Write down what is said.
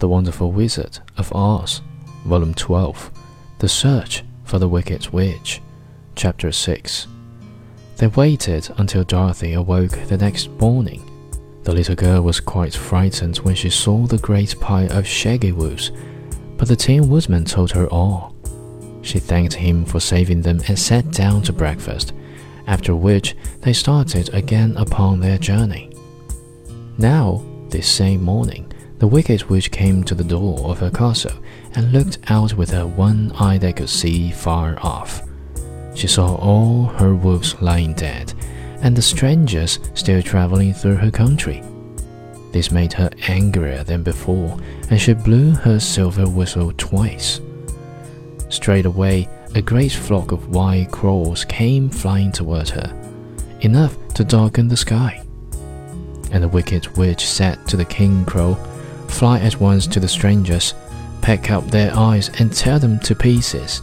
The Wonderful Wizard of Oz, Volume 12, The Search for the Wicked Witch, Chapter 6. They waited until Dorothy awoke the next morning. The little girl was quite frightened when she saw the great pile of shaggy woos, but the Tin Woodman told her all. She thanked him for saving them and sat down to breakfast, after which they started again upon their journey. Now, this same morning, the Wicked Witch came to the door of her castle and looked out with her one eye that could see far off. She saw all her wolves lying dead, and the strangers still traveling through her country. This made her angrier than before, and she blew her silver whistle twice. Straight away, a great flock of white crows came flying toward her, enough to darken the sky. And the wicked witch said to the king crow, Fly at once to the strangers, peck out their eyes, and tear them to pieces.